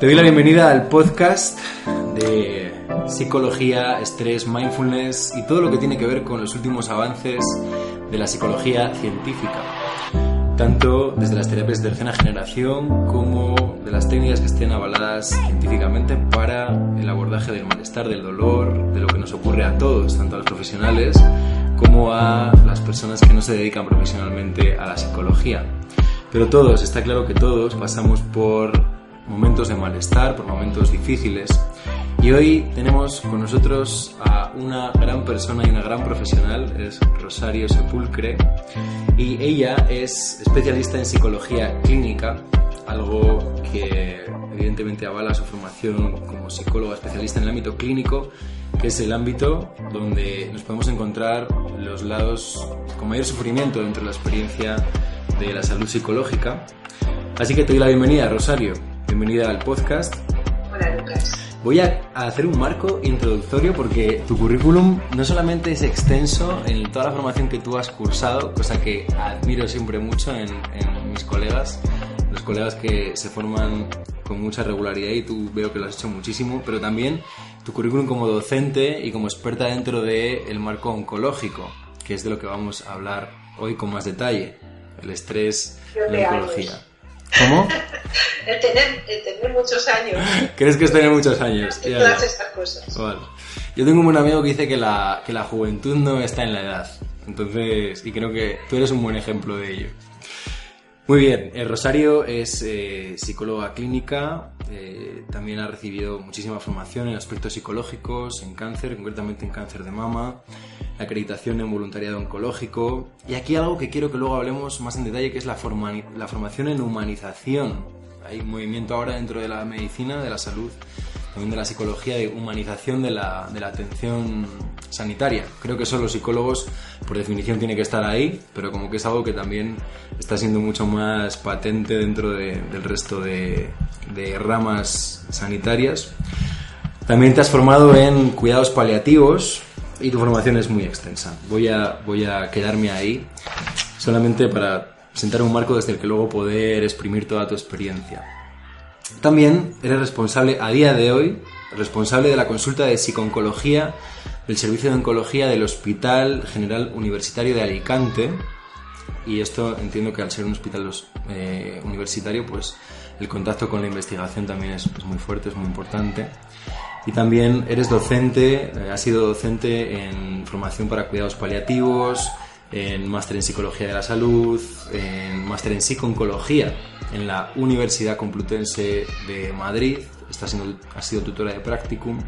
Te doy la bienvenida al podcast de psicología, estrés, mindfulness y todo lo que tiene que ver con los últimos avances de la psicología científica. Tanto desde las terapias de tercera generación como de las técnicas que estén avaladas científicamente para el abordaje del malestar, del dolor, de lo que nos ocurre a todos, tanto a los profesionales como a las personas que no se dedican profesionalmente a la psicología. Pero todos, está claro que todos pasamos por momentos de malestar, por momentos difíciles. Y hoy tenemos con nosotros a una gran persona y una gran profesional, es Rosario Sepulcre, y ella es especialista en psicología clínica, algo que evidentemente avala su formación como psicóloga especialista en el ámbito clínico, que es el ámbito donde nos podemos encontrar los lados con mayor sufrimiento dentro de la experiencia de la salud psicológica. Así que te doy la bienvenida, Rosario bienvenida al podcast. Hola Lucas. Voy a hacer un marco introductorio porque tu currículum no solamente es extenso en toda la formación que tú has cursado, cosa que admiro siempre mucho en, mis colegas, los colegas que se forman con mucha regularidad y tú veo que lo has hecho muchísimo, pero también tu currículum como docente y como experta dentro del marco oncológico, que es de lo que vamos a hablar hoy con más detalle, el estrés en la oncología. ¿Cómo? el, tener, el tener muchos años. ¿Crees que es tener muchos años? todas estas cosas. Yo tengo un buen amigo que dice que la, que la juventud no está en la edad. Entonces, y creo que tú eres un buen ejemplo de ello. Muy bien, el Rosario es eh, psicóloga clínica, eh, también ha recibido muchísima formación en aspectos psicológicos, en cáncer, concretamente en cáncer de mama, acreditación en voluntariado oncológico. Y aquí algo que quiero que luego hablemos más en detalle, que es la, la formación en humanización. Hay movimiento ahora dentro de la medicina, de la salud, también de la psicología, de humanización de la, de la atención sanitaria. Creo que son los psicólogos, por definición, tiene que estar ahí, pero como que es algo que también está siendo mucho más patente dentro del resto de, de ramas sanitarias. También te has formado en cuidados paliativos y tu formación es muy extensa. Voy a, voy a quedarme ahí solamente para sentar un marco desde el que luego poder exprimir toda tu experiencia. También eres responsable a día de hoy, responsable de la consulta de psiconcología del Servicio de Oncología del Hospital General Universitario de Alicante. Y esto entiendo que al ser un hospital eh, universitario, pues el contacto con la investigación también es, muy fuerte, es muy importante. Y también eres docente, eh, has sido docente en formación para cuidados paliativos, en máster en psicología de la salud, en máster en psiconcología en la Universidad Complutense de Madrid. Está siendo, has sido tutora de practicum.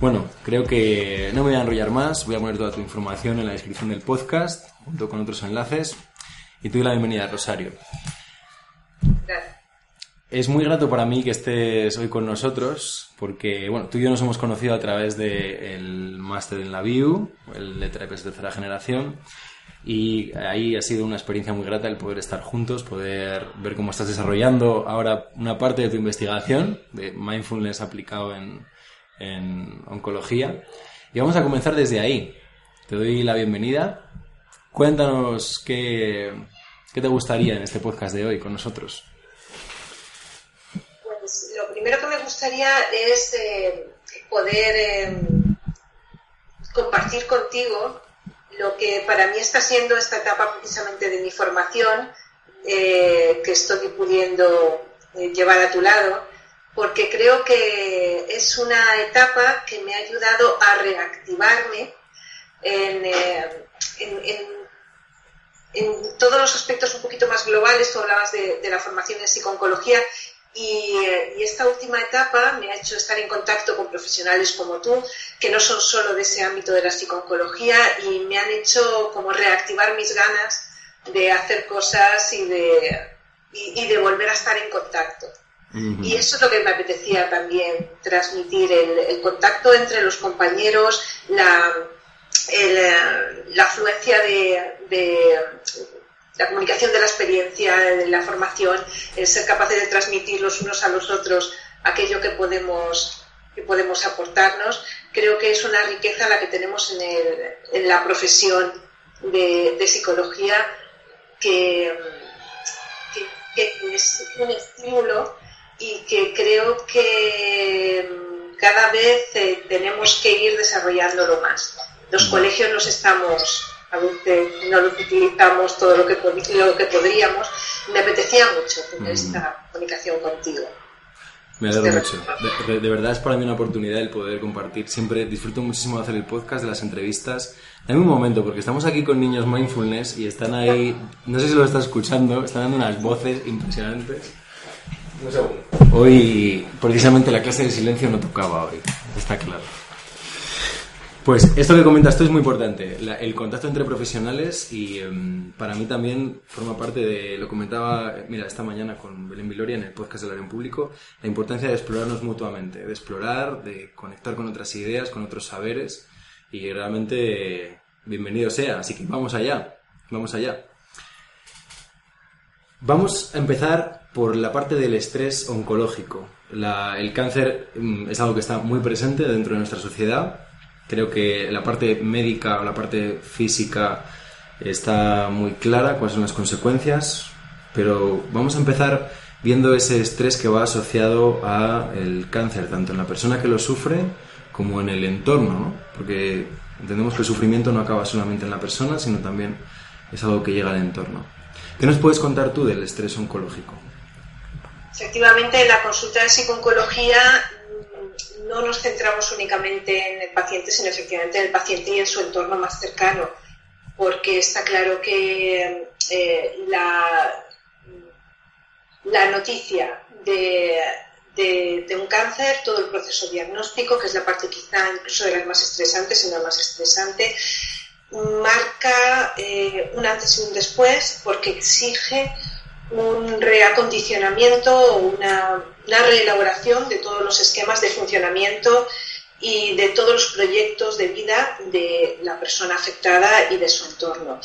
Bueno, creo que no me voy a enrollar más. Voy a poner toda tu información en la descripción del podcast, junto con otros enlaces. Y te doy la bienvenida, Rosario. Gracias. Es muy grato para mí que estés hoy con nosotros, porque bueno, tú y yo nos hemos conocido a través del máster en la BIU, el de terapias de tercera generación, y ahí ha sido una experiencia muy grata el poder estar juntos, poder ver cómo estás desarrollando ahora una parte de tu investigación de mindfulness aplicado en, en oncología. Y vamos a comenzar desde ahí. Te doy la bienvenida. Cuéntanos qué, qué te gustaría en este podcast de hoy con nosotros primero que me gustaría es eh, poder eh, compartir contigo lo que para mí está siendo esta etapa precisamente de mi formación, eh, que estoy pudiendo llevar a tu lado, porque creo que es una etapa que me ha ayudado a reactivarme en, todos los aspectos un poquito más globales. Tú hablabas de, de la formación en psiconcología y, esta última etapa me ha hecho estar en contacto con profesionales como tú, que no son solo de ese ámbito de la psicología y me han hecho como reactivar mis ganas de hacer cosas y de, y, de volver a estar en contacto. Y eso es lo que me apetecía también, transmitir el, contacto entre los compañeros, la, la afluencia de la comunicación de la experiencia, de la formación, el ser capaces de transmitir los unos a los otros aquello que podemos, que podemos aportarnos, creo que es una riqueza la que tenemos en, el, en la profesión de, psicología que, que, es un estímulo y que creo que mm, cada vez eh, tenemos que ir desarrollándolo más. Los colegios los estamos, a veces no los utilizamos todo lo que, lo que podríamos. Me apetecía mucho tener esta comunicación contigo. Me alegro mucho. De, verdad es para mí una oportunidad el poder compartir. Siempre disfruto muchísimo de hacer el podcast, de las entrevistas. Dame un momento, porque estamos aquí con niños mindfulness y están ahí, no sé si lo estás escuchando, están dando unas voces impresionantes. Un segundo. Hoy, precisamente, la clase de silencio no tocaba hoy, está claro. Pues esto que comentas tú es muy importante, el contacto entre profesionales y em, para mí también forma parte de, lo comentaba, mira, esta mañana con Belén Viloria en el podcast del área en público, la importancia de explorarnos mutuamente, de explorar, de conectar con otras ideas, con otros saberes y realmente bienvenido sea, así que vamos allá, vamos allá. Vamos a empezar por la parte del estrés oncológico. el cáncer mm, es algo que está muy presente dentro de nuestra sociedad Creo que la parte médica o la parte física está muy clara, cuáles son las consecuencias, pero vamos a empezar viendo ese estrés que va asociado al cáncer, tanto en la persona que lo sufre como en el entorno, ¿no? porque entendemos que el sufrimiento no acaba solamente en la persona, sino también es algo que llega al entorno. ¿Qué nos puedes contar tú del estrés oncológico? Efectivamente, en la consulta de psiconcología no nos centramos únicamente en el paciente, sino efectivamente en el paciente y en su entorno más cercano, porque está claro que eh, la, noticia de, de, un cáncer, todo el proceso diagnóstico, que es la parte quizá incluso de las más estresantes, sino la más estresante, marca eh, un antes y un después porque exige un reacondicionamiento o una, reelaboración de todos los esquemas de funcionamiento y de todos los proyectos de vida de la persona afectada y de su entorno.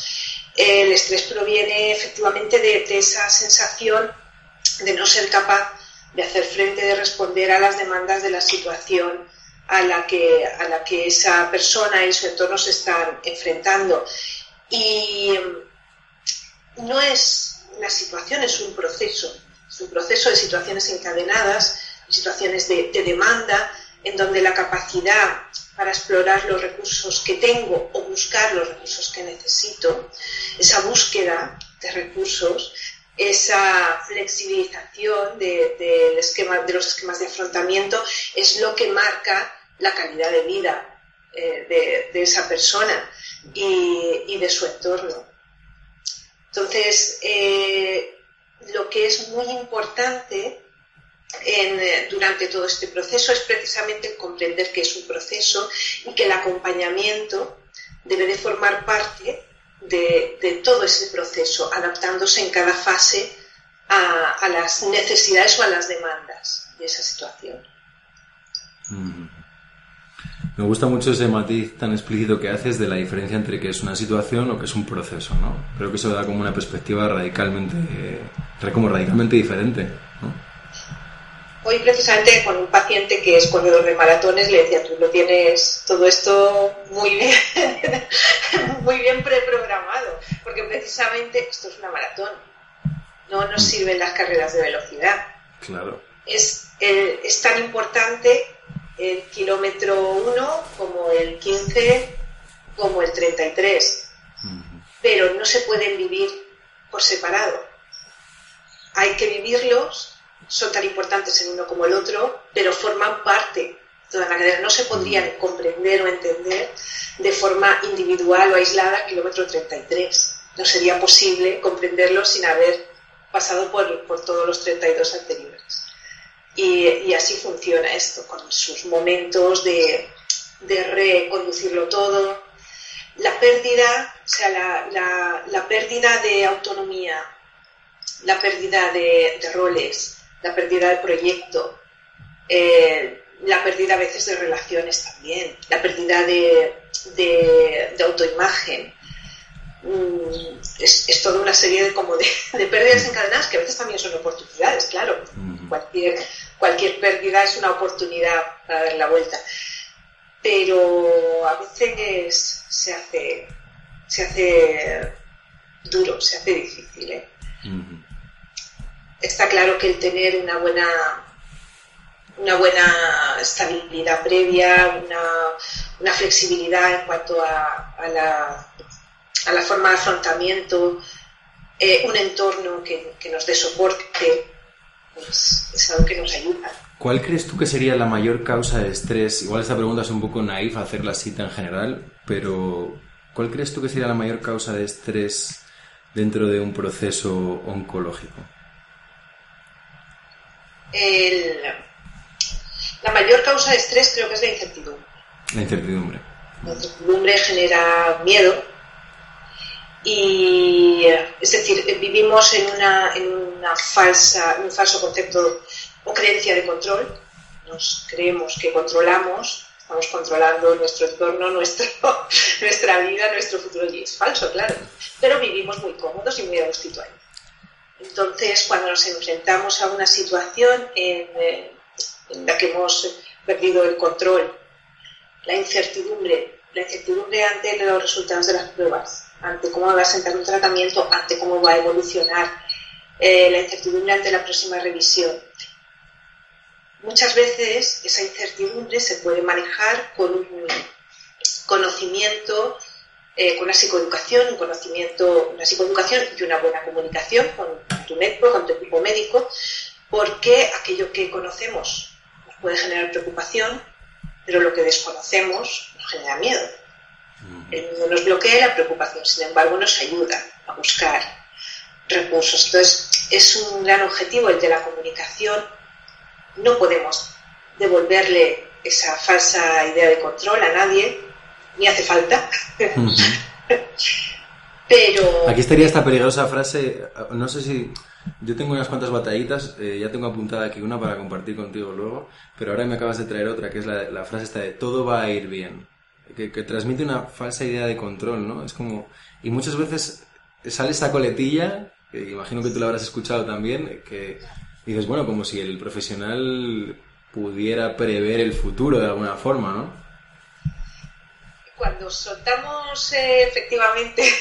El estrés proviene efectivamente de, esa sensación de no ser capaz de hacer frente, de responder a las demandas de la situación a la que, a la que esa persona y su entorno se están enfrentando. Y no es la situación es un proceso, es un proceso de situaciones encadenadas, situaciones de, demanda, en donde la capacidad para explorar los recursos que tengo o buscar los recursos que necesito, esa búsqueda de recursos, esa flexibilización de, esquema, de los esquemas de afrontamiento es lo que marca la calidad de vida eh, de, esa persona y de su entorno. Entonces, eh, lo que es muy importante eh, durante todo este proceso es precisamente comprender que es un proceso y que el acompañamiento debe de formar parte de, todo ese proceso, adaptándose en cada fase a, las necesidades o a las demandas de esa situación. Me gusta mucho ese matiz tan explícito que haces de la diferencia entre que es una situación o que es un proceso, ¿no? Creo que eso da como una perspectiva radicalmente, como radicalmente diferente, ¿no? Hoy precisamente con un paciente que es corredor de maratones le decía, tú lo tienes todo esto muy bien, muy bien preprogramado, porque precisamente esto es una maratón, no nos mm. sirven las carreras de velocidad. Claro. Es, eh, es tan importante el kilómetro 1 como el 15 como el 33. Pero no se pueden vivir por separado. Hay que vivirlos, son tan importantes el uno como el otro, pero forman parte de toda la cadena. No se podrían comprender o entender de forma individual o aislada el kilómetro 33. No sería posible comprenderlo sin haber pasado por, por todos los 32 anteriores. Y, así funciona esto, con sus momentos de, reconducirlo todo. La pérdida, o sea, la, pérdida de autonomía, la pérdida de, roles, la pérdida de proyecto, eh, la pérdida a veces de relaciones también, la pérdida de, autoimagen. Mm, es, toda una serie de, como de, pérdidas encadenadas que a veces también son oportunidades, claro. Cualquier cualquier pérdida es una oportunidad para dar la vuelta. Pero a veces se hace, se hace duro, se hace difícil. ¿eh? Está claro que el tener una buena una buena estabilidad previa, una, flexibilidad en cuanto a, la, a, la, forma de afrontamiento, eh, un entorno que, nos dé soporte, pues es algo que nos ayuda. ¿Cuál crees tú que sería la mayor causa de estrés? Igual esta pregunta es un poco naif hacerla así tan general, pero ¿cuál crees tú que sería la mayor causa de estrés dentro de un proceso oncológico? la mayor causa de estrés creo que es la incertidumbre. La incertidumbre. La incertidumbre genera miedo y es decir, vivimos en una, en una falsa, un falso concepto o creencia de control. Nos creemos que controlamos, estamos controlando nuestro entorno, nuestro, nuestra vida, nuestro futuro. Y es falso, claro. Pero vivimos muy cómodos y muy a gustito ahí. Entonces, cuando nos enfrentamos a una situación en, eh, en la que hemos perdido el control, la incertidumbre, la incertidumbre ante los resultados de las pruebas, ante cómo va a sentar un tratamiento, ante cómo va a evolucionar, eh, la incertidumbre ante la próxima revisión, Muchas veces esa incertidumbre se puede manejar con un conocimiento, eh, con una psicoeducación, un conocimiento, una psicoeducación y una buena comunicación con tu médico, con tu equipo médico, porque aquello que conocemos nos puede generar preocupación, pero lo que desconocemos nos genera miedo. El miedo nos bloquea la preocupación, sin embargo, nos ayuda a buscar recursos. Entonces, es un gran objetivo el de la comunicación no podemos devolverle esa falsa idea de control a nadie, ni hace falta. Pero... Aquí estaría esta peligrosa frase, no sé si... Yo tengo unas cuantas batallitas, eh, ya tengo apuntada aquí una para compartir contigo luego, pero ahora me acabas de traer otra, que es la, frase esta de todo va a ir bien, que, que, transmite una falsa idea de control, ¿no? Es como... Y muchas veces sale esta coletilla, que imagino que tú la habrás escuchado también, que dices, bueno, como si el profesional pudiera prever el futuro de alguna forma, ¿no? Cuando soltamos eh, efectivamente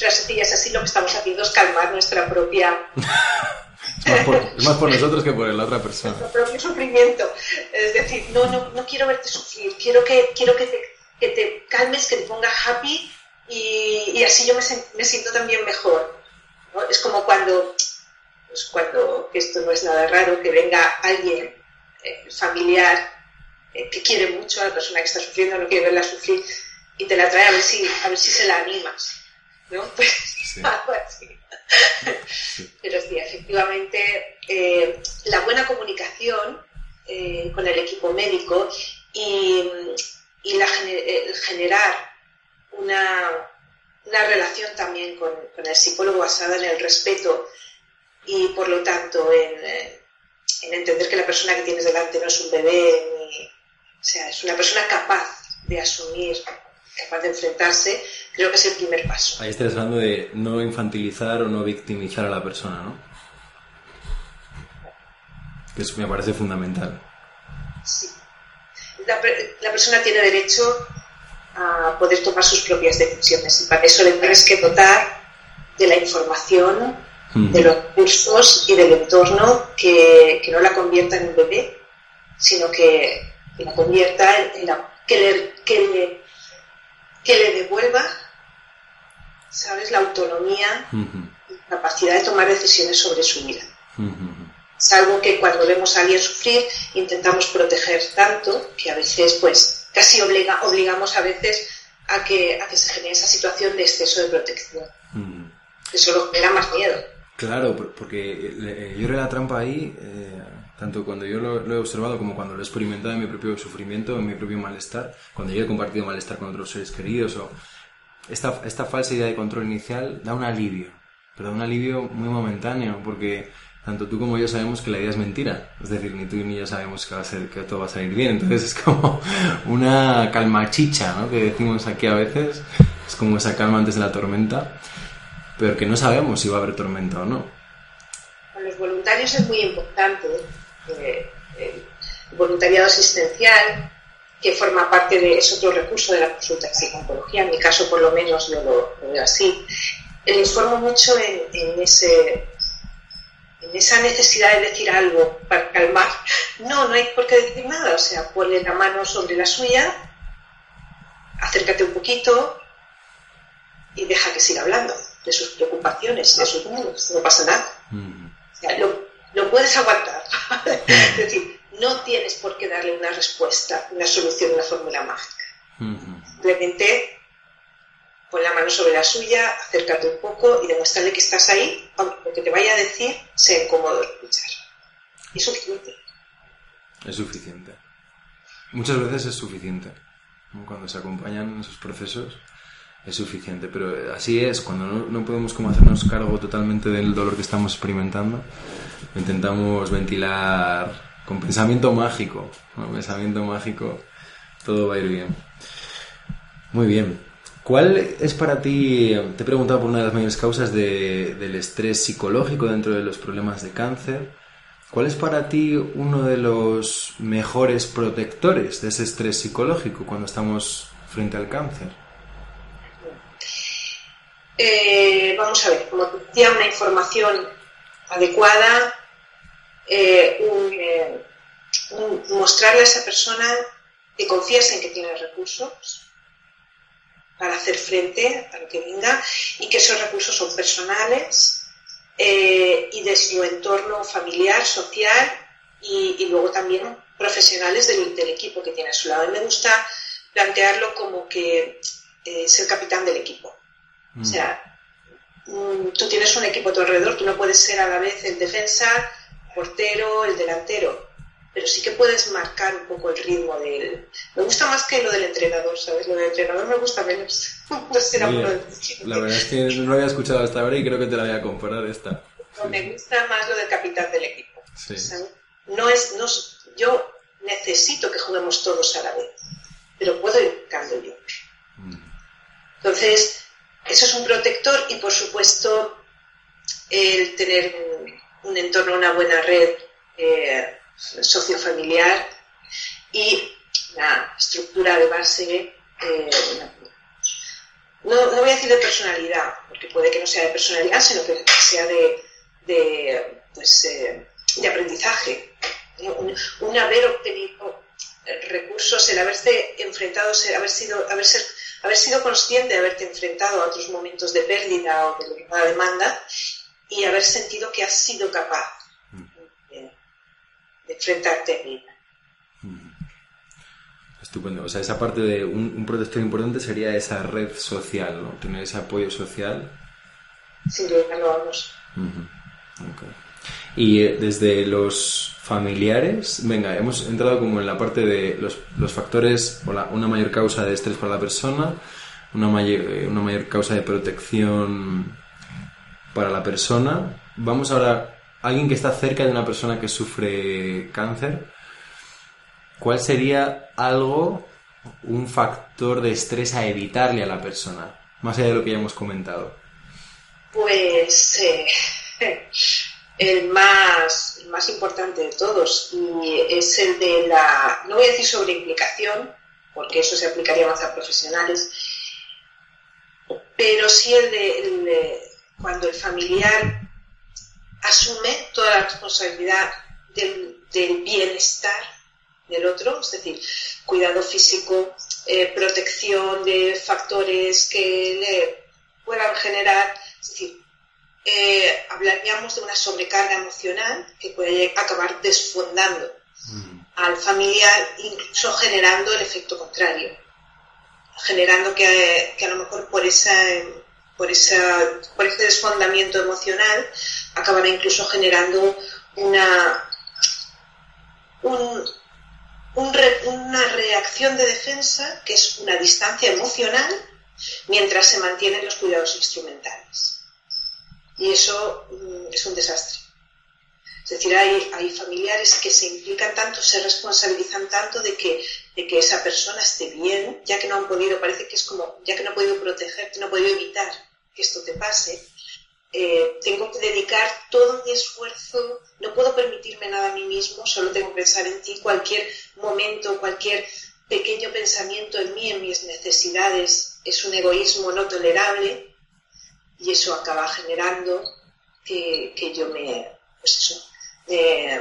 las sencillas así, lo que estamos haciendo es calmar nuestra propia... es, más por, nosotros que por la otra persona. Nuestro propio sufrimiento. Es decir, no, no, no quiero verte sufrir, quiero que, quiero que, te, que te calmes, que te pongas happy y, y así yo me, me siento también mejor. ¿no? Es como cuando pues cuando, que esto no es nada raro, que venga alguien eh, familiar eh, que quiere mucho a la persona que está sufriendo, no quiere verla sufrir, y te la trae a ver si, a ver si se la animas, ¿no? Pues algo así. Pero sí, efectivamente, eh, la buena comunicación con el equipo médico y, y la, el generar una, una relación también con, con, el psicólogo basada en el respeto y por lo tanto eh, en, entender que la persona que tienes delante no es un bebé, ni, o sea, es una persona capaz de asumir, capaz de enfrentarse, creo que es el primer paso. Ahí estás hablando de no infantilizar o no victimizar a la persona, ¿no? Que eso me parece fundamental. Sí. La, la persona tiene derecho a poder tomar sus propias decisiones y para eso le tienes que dotar de la información de los recursos y del entorno que, no la convierta en un bebé, sino que, la convierta en, la, que, le, que, le, devuelva, ¿sabes?, la autonomía y la capacidad de tomar decisiones sobre su vida. Algo que cuando vemos a alguien sufrir intentamos proteger tanto que a veces, pues, casi obliga, obligamos a veces a que, a que se genere esa situación de exceso de protección. Eso lo genera más miedo. Claro, porque eh, yo era la trampa ahí, eh, tanto cuando yo lo, he observado como cuando lo he experimentado en mi propio sufrimiento, en mi propio malestar, cuando yo he compartido malestar con otros seres queridos, o esta, esta falsa idea de control inicial da un alivio, pero da un alivio muy momentáneo, porque tanto tú como yo sabemos que la idea es mentira, es decir, ni tú ni yo sabemos que, va a ser, que todo va a salir bien, entonces es como una calma chicha, ¿no? Que decimos aquí a veces, es como esa calma antes de la tormenta pero que no sabemos si va a haber tormenta o no. Para los voluntarios es muy importante eh, el voluntariado asistencial, que forma parte de, es otro recurso de la consulta de psicología, en mi caso por lo menos yo lo, veo así. Les informo mucho en, ese, en esa necesidad de decir algo para calmar No, no hay por qué decir nada, o sea, ponle la mano sobre la suya, acércate un poquito y deja que siga hablando de sus preocupaciones, de sus mundos, no pasa nada. O sea, lo, puedes aguantar. es decir, no tienes por qué darle una respuesta, una solución, una fórmula mágica. Simplemente pon la mano sobre la suya, acércate un poco y demuéstrale que estás ahí, aunque lo que te vaya a decir sea incómodo escuchar. Es suficiente. Es suficiente. Muchas veces es suficiente. Cuando se acompañan esos procesos es suficiente, pero así es, cuando no, podemos como hacernos cargo totalmente del dolor que estamos experimentando, intentamos ventilar con pensamiento mágico, con pensamiento mágico, todo va a ir bien. Muy bien. ¿Cuál es para ti, te he preguntado por una de las mayores causas del estrés psicológico dentro de los problemas de cáncer? ¿Cuál es para ti uno de los mejores protectores de ese estrés psicológico cuando estamos frente al cáncer? Eh, vamos a ver, como te decía, una información adecuada, eh, eh, mostrarle a esa persona que confíes en que tiene recursos, para hacer frente a lo que venga y que esos recursos son personales eh, y de su entorno familiar, social y, luego también profesionales del, equipo que tiene a su lado. Y me gusta plantearlo como que eh, es el capitán del equipo. O mm. sea, mm, tú tienes un equipo a tu alrededor, tú no puedes ser a la vez el defensa, portero, el delantero pero sí que puedes marcar un poco el ritmo del... Me gusta más que lo del entrenador, ¿sabes? Lo del entrenador me gusta menos. no será La verdad es que no lo había escuchado hasta ahora y creo que te la voy a comprar esta. Me gusta más lo del capitán del equipo. no es, no, yo necesito que juguemos todos a la vez, pero puedo ir yo. Mm. Entonces, eso es un protector y por supuesto el tener un, un entorno, una buena red eh, sociofamiliar y la estructura de base, eh, no, voy a decir de personalidad, porque puede que no sea de personalidad, sino que sea de, de, pues, eh, de aprendizaje. Un, haber obtenido recursos, el haberse enfrentado, haber sido, haber, ser, haber sido consciente de haberte enfrentado a otros momentos de pérdida o de una demanda y haber sentido que has sido capaz de enfrentarte a vida. Estupendo. O sea, esa parte de un, protector importante sería esa red social, ¿no? Tener ese apoyo social. Sí, lo vamos. Y eh, desde los familiares, venga, hemos entrado como en la parte de los, los factores, o una mayor causa de estrés para la persona, una mayor, eh, una mayor causa de protección para la persona. Vamos ahora alguien que está cerca de una persona que sufre cáncer, ¿cuál sería algo, un factor de estrés a evitarle a la persona? Más allá de lo que ya hemos comentado. Pues eh, el, más, más importante de todos y es el de la, no voy a decir sobre implicación, porque eso se aplicaría más a profesionales, pero sí el de cuando el familiar asume toda la responsabilidad del, bienestar del otro, es decir, cuidado físico, eh, protección de factores que le puedan generar, es decir, eh, hablaríamos de una sobrecarga emocional que puede acabar desfondando mm. al familiar, incluso generando el efecto contrario, generando que, que a lo mejor por esa por, esa, por ese desfondamiento emocional, acabará incluso generando una, una reacción de defensa que es una distancia emocional mientras se mantienen los cuidados instrumentales. Y eso mm, es un desastre. Es decir, hay, hay, familiares que se implican tanto, se responsabilizan tanto de que, de que esa persona esté bien, ya que no han podido, parece que es como, ya que no ha podido protegerte, no ha podido evitar que esto te pase, eh, tengo que dedicar todo mi esfuerzo, no puedo permitirme nada a mí mismo, solo tengo que pensar en ti, cualquier momento, cualquier pequeño pensamiento en mí, en mis necesidades, es un egoísmo no tolerable y eso acaba generando que, yo me, pues eso, me,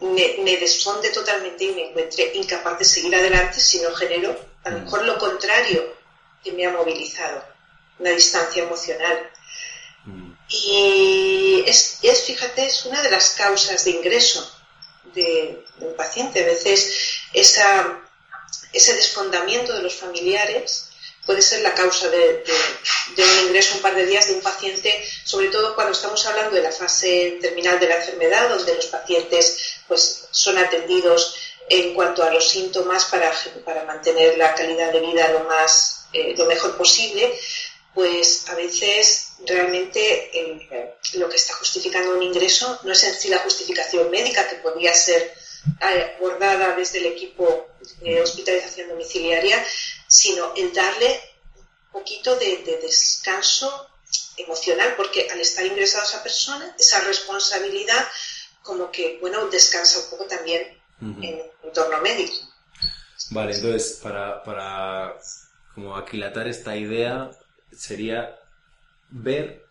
me, me desfonde totalmente y me encuentre incapaz de seguir adelante si no genero a lo mejor lo contrario que me ha movilizado, una distancia emocional. Y es, es, fíjate, es una de las causas de ingreso de, un paciente. A veces esa, ese desfondamiento de los familiares puede ser la causa de, un ingreso un par de días de un paciente, sobre todo cuando estamos hablando de la fase terminal de la enfermedad, donde los pacientes pues, son atendidos en cuanto a los síntomas para, para mantener la calidad de vida lo más eh, lo mejor posible, pues a veces realmente eh, lo que está justificando un ingreso no es en sí la justificación médica que podría ser eh, abordada desde el equipo de hospitalización domiciliaria, sino el darle un poquito de, descanso emocional, porque al estar ingresada esa persona, esa responsabilidad, como que, bueno, descansa un poco también en el entorno médico. Vale, entonces, para, para como aquilatar esta idea, sería ver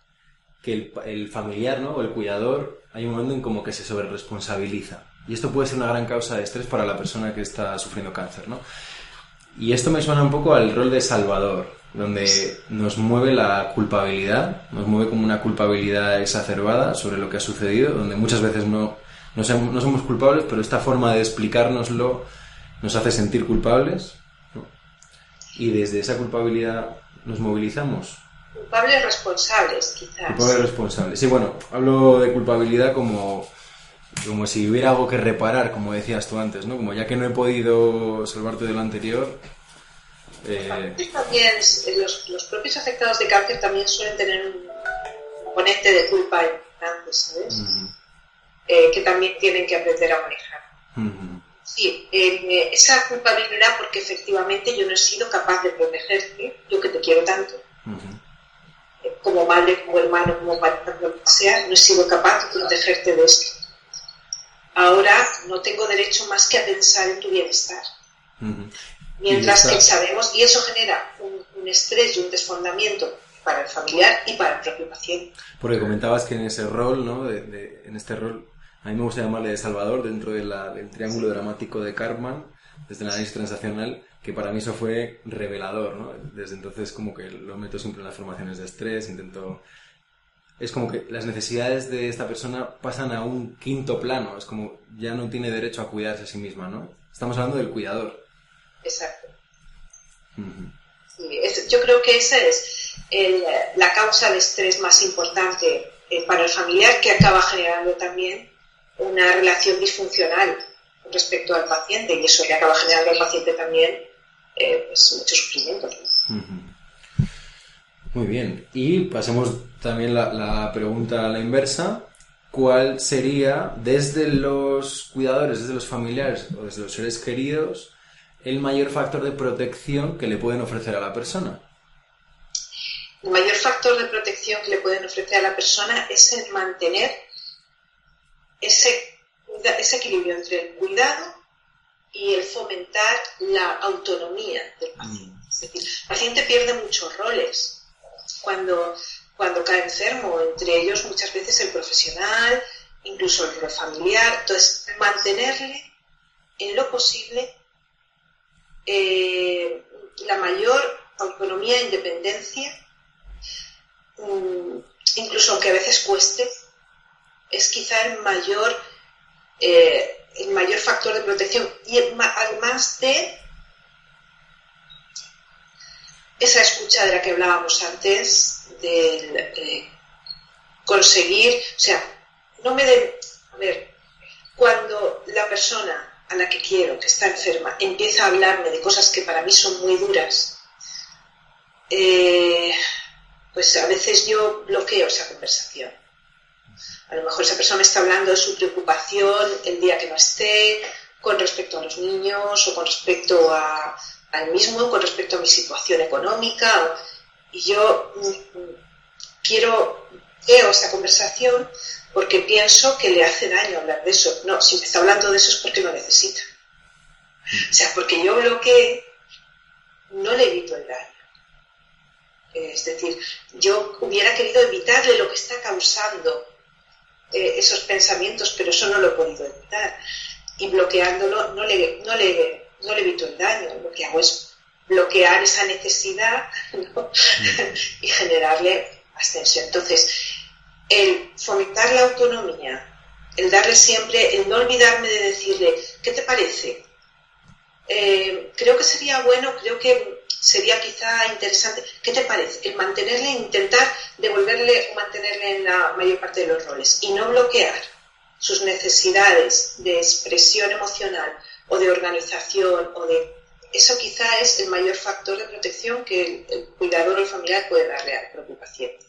que el, familiar ¿no? o el cuidador hay un momento en como que se sobreresponsabiliza. Y esto puede ser una gran causa de estrés para la persona que está sufriendo cáncer. ¿no? Y esto me suena un poco al rol de salvador, donde nos mueve la culpabilidad, nos mueve como una culpabilidad exacerbada sobre lo que ha sucedido, donde muchas veces no, no, no somos culpables, pero esta forma de explicárnoslo nos hace sentir culpables. Y desde esa culpabilidad nos movilizamos. Culpables responsables, quizás. Culpables responsables. Sí, bueno, hablo de culpabilidad como, como si hubiera algo que reparar, como decías tú antes, ¿no? Como ya que no he podido salvarte de lo anterior. Eh... También los, los, propios afectados de cáncer también suelen tener un componente de culpa importante, ¿sabes? Eh, que también tienen que aprender a manejar. Sí, eh, esa culpabilidad porque efectivamente yo no he sido capaz de protegerte, yo que te quiero tanto, eh, como madre, como hermano, como padre, lo que sea, no he sido capaz de protegerte de esto. Ahora no tengo derecho más que a pensar en tu bienestar. Mientras que sabemos, y eso genera un, estrés y un desfondamiento para el familiar y para el propio paciente. Porque comentabas que en ese rol, ¿no? en este rol a mí me gusta llamarle de Salvador dentro del triángulo dramático de Cartman, desde el análisis transaccional, que para mí eso fue revelador, ¿no? Desde entonces como que lo meto siempre en las formaciones de estrés, intento... Es como que las necesidades de esta persona pasan a un quinto plano, es como ya no tiene derecho a cuidarse a sí misma, ¿no? Estamos hablando del cuidador. Exacto. yo creo que esa es la causa de estrés más importante eh, para el familiar que acaba generando también una relación disfuncional respecto al paciente y eso le acaba generando al paciente también eh, pues, mucho sufrimiento. Muy bien. Y pasemos también la, la, pregunta a la inversa. ¿Cuál sería, desde los cuidadores, desde los familiares o desde los seres queridos, el mayor factor de protección que le pueden ofrecer a la persona? El mayor factor de protección que le pueden ofrecer a la persona es el mantener ese, ese equilibrio entre el cuidado y el fomentar la autonomía del paciente. Mm. Es decir, el paciente pierde muchos roles cuando, cuando cae enfermo, entre ellos muchas veces el profesional, incluso el familiar. Entonces, mantenerle en lo posible eh, la mayor autonomía e independencia, mm, incluso aunque a veces cueste, es quizá el mayor, eh, el mayor factor de protección. Y además de esa escucha de la que hablábamos antes, de conseguir, o sea, no me de, a ver, cuando la persona a la que quiero, que está enferma, empieza a hablarme de cosas que para mí son muy duras, eh, pues a veces yo bloqueo esa conversación. A lo mejor esa persona está hablando de su preocupación el día que no esté, con respecto a los niños o con respecto a, él mismo, con respecto a mi situación económica. Y yo mm, quiero, veo esa conversación porque pienso que le hace daño hablar de eso. No, si me está hablando de eso es porque lo necesita. O sea, porque yo bloqueé, no le evito el daño. Es decir, yo hubiera querido evitarle lo que está causando eh, esos pensamientos, pero eso no lo he podido evitar. y bloqueándolo no le, no le, no le evito el daño, lo que hago es bloquear esa necesidad y generarle ascensión. Entonces, el fomentar la autonomía, el darle siempre, el no olvidarme de decirle, ¿qué te parece? Eh, creo que sería bueno, creo que sería quizá interesante, ¿qué te parece? El mantenerle, intentar devolverle o mantenerle en la mayor parte de los roles y no bloquear sus necesidades de expresión emocional o de organización o de eso quizá es el mayor factor de protección que el, cuidador o el familiar puede darle al propio paciente.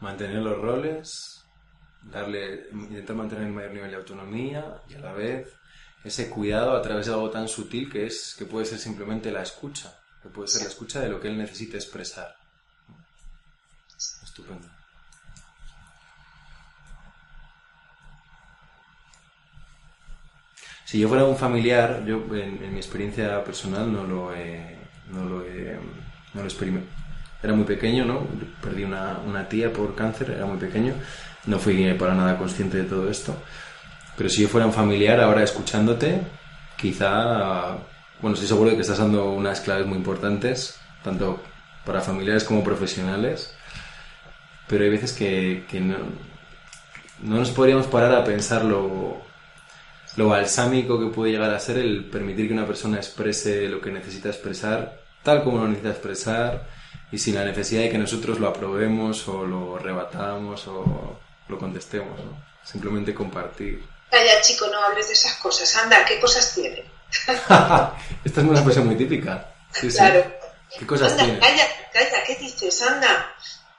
Mantener los roles, darle, intentar mantener el mayor nivel de autonomía y a la vez ese cuidado a través de algo tan sutil que es que puede ser simplemente la escucha, que puede ser la escucha de lo que él necesita expresar. Estupendo. Si yo fuera un familiar, yo en, mi experiencia personal no lo he, no lo he, no lo experimenté. Era muy pequeño, ¿no? Perdí una, una tía por cáncer, era muy pequeño. No fui para nada consciente de todo esto. Pero si yo fuera un familiar, ahora escuchándote, quizá, bueno, estoy seguro de que estás dando unas claves muy importantes, tanto para familiares como profesionales, pero hay veces que, no, no nos podríamos parar a pensarlo lo balsámico que puede llegar a ser el permitir que una persona exprese lo que necesita expresar, tal como lo necesita expresar, y sin la necesidad de que nosotros lo aprobemos o lo rebatamos o lo contestemos. Simplemente compartir. Calla, chico, no hables de esas cosas. Anda, ¿qué cosas tiene? Esta es una expresión muy típica. claro. ¿Qué cosas anda, tiene? Calla, calla, ¿qué dices? Anda.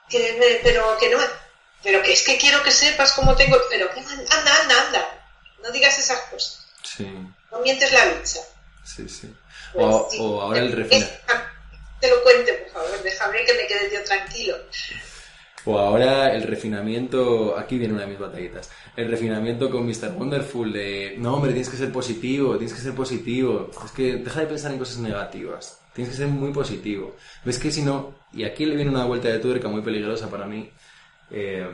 Que, pero que no... Pero que es que quiero que sepas cómo tengo... Pero anda, anda, anda no digas esas cosas. Sí. No mientes la lucha. Sí, sí. Pues o, ahora el refinamiento. Te lo cuente, por favor, déjame que me quede yo tranquilo. O ahora el refinamiento, aquí viene una de mis batallitas, el refinamiento con Mr. Wonderful de, no hombre, tienes que ser positivo, tienes que ser positivo, es que deja de pensar en cosas negativas, tienes que ser muy positivo. Ves que si no, y aquí le viene una vuelta de tuerca muy peligrosa para mí, eh,